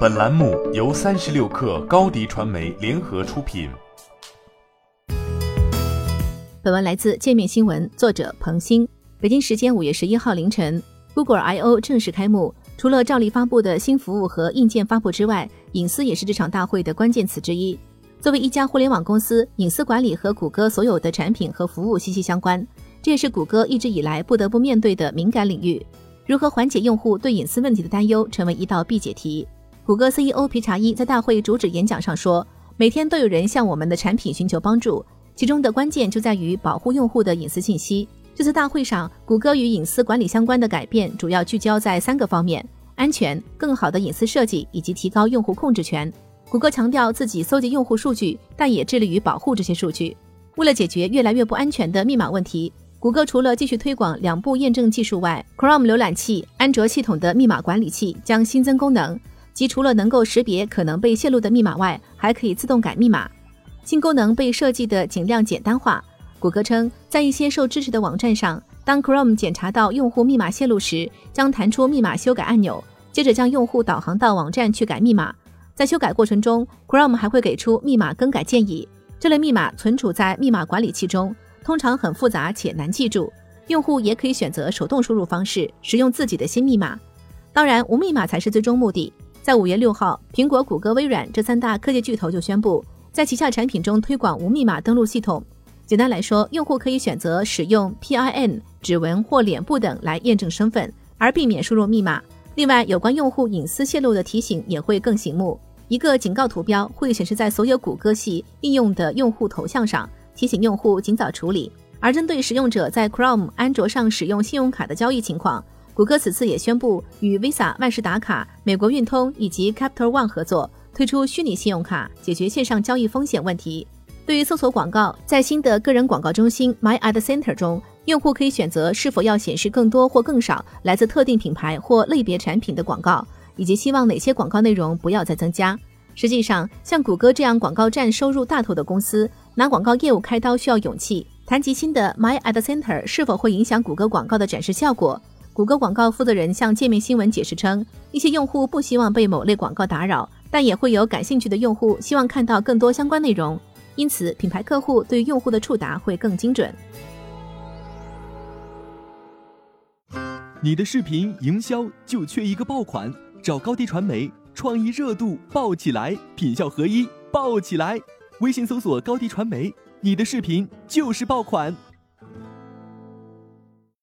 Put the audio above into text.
本栏目由三十六氪高低传媒联合出品。本文来自界面新闻，作者彭鑫。北京时间五月十一号凌晨，Google I/O 正式开幕。除了照例发布的新服务和硬件发布之外，隐私也是这场大会的关键词之一。作为一家互联网公司，隐私管理和谷歌所有的产品和服务息息相关，这也是谷歌一直以来不得不面对的敏感领域。如何缓解用户对隐私问题的担忧，成为一道必解题。谷歌 CEO 皮查伊在大会主旨演讲上说：“每天都有人向我们的产品寻求帮助，其中的关键就在于保护用户的隐私信息。”这次大会上，谷歌与隐私管理相关的改变主要聚焦在三个方面：安全、更好的隐私设计以及提高用户控制权。谷歌强调自己搜集用户数据，但也致力于保护这些数据。为了解决越来越不安全的密码问题。谷歌除了继续推广两步验证技术外，Chrome 浏览器、安卓系统的密码管理器将新增功能，即除了能够识别可能被泄露的密码外，还可以自动改密码。新功能被设计的尽量简单化。谷歌称，在一些受支持的网站上，当 Chrome 检查到用户密码泄露时，将弹出密码修改按钮，接着将用户导航到网站去改密码。在修改过程中，Chrome 还会给出密码更改建议。这类密码存储在密码管理器中。通常很复杂且难记住，用户也可以选择手动输入方式，使用自己的新密码。当然，无密码才是最终目的。在五月六号，苹果、谷歌、微软这三大科技巨头就宣布，在旗下产品中推广无密码登录系统。简单来说，用户可以选择使用 PIN、指纹或脸部等来验证身份，而避免输入密码。另外，有关用户隐私泄露的提醒也会更醒目，一个警告图标会显示在所有谷歌系应用的用户头像上。提醒用户尽早处理。而针对使用者在 Chrome、安卓上使用信用卡的交易情况，谷歌此次也宣布与 Visa、万事达卡、美国运通以及 Capital One 合作，推出虚拟信用卡，解决线上交易风险问题。对于搜索广告，在新的个人广告中心 My Ad Center 中，用户可以选择是否要显示更多或更少来自特定品牌或类别产品的广告，以及希望哪些广告内容不要再增加。实际上，像谷歌这样广告占收入大头的公司，拿广告业务开刀需要勇气。谈及新的 My Ad Center 是否会影响谷歌广告的展示效果，谷歌广告负责人向界面新闻解释称，一些用户不希望被某类广告打扰，但也会有感兴趣的用户希望看到更多相关内容，因此品牌客户对用户的触达会更精准。你的视频营销就缺一个爆款，找高低传媒。创意热度爆起来，品效合一爆起来。微信搜索高低传媒，你的视频就是爆款。